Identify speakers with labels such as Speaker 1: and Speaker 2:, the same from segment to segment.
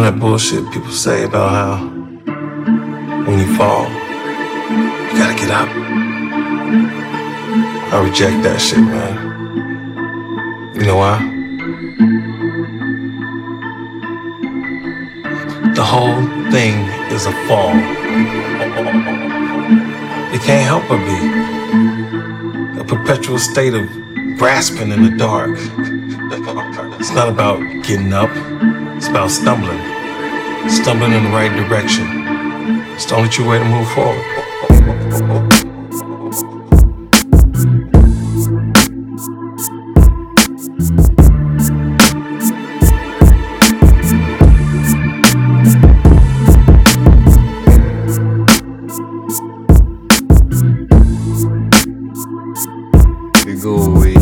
Speaker 1: Know that bullshit people say about how when you fall, you gotta get up? I reject that shit, man. You know why? The whole thing is a fall. It can't help but be a perpetual state of grasping in the dark. It's not about getting up, it's about stumbling. Stumbling in the right direction. It's the only true way to move forward.
Speaker 2: Go away,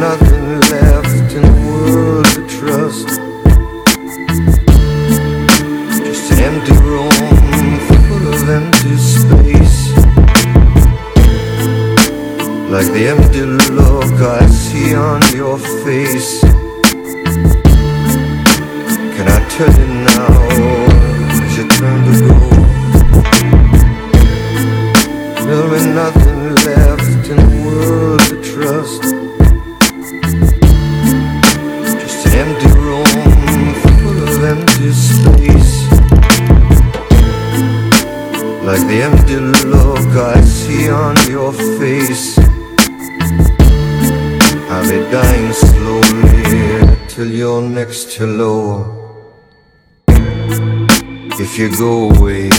Speaker 2: nothing left in the world to trust. Just an empty room full of empty space. Like the empty look I see on your face. Can I tell you now as you turn to go? There'll be nothing left in dying slowly till you're next to hello. If you go away,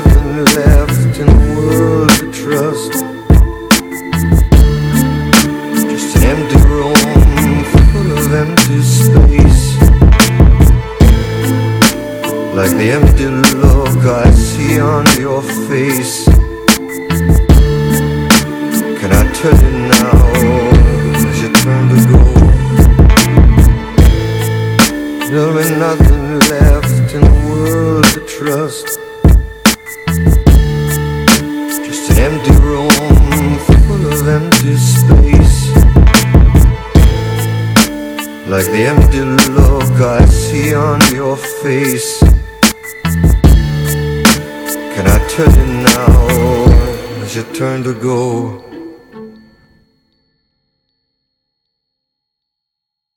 Speaker 2: nothing left in the world to trust. Just an empty room full of empty space. Like the empty look I see on your face. Can I tell you now as you turn to go? There'll be nothing left in the world to trust. Like the empty look I see on your face. Can I tell you now as you turn to go?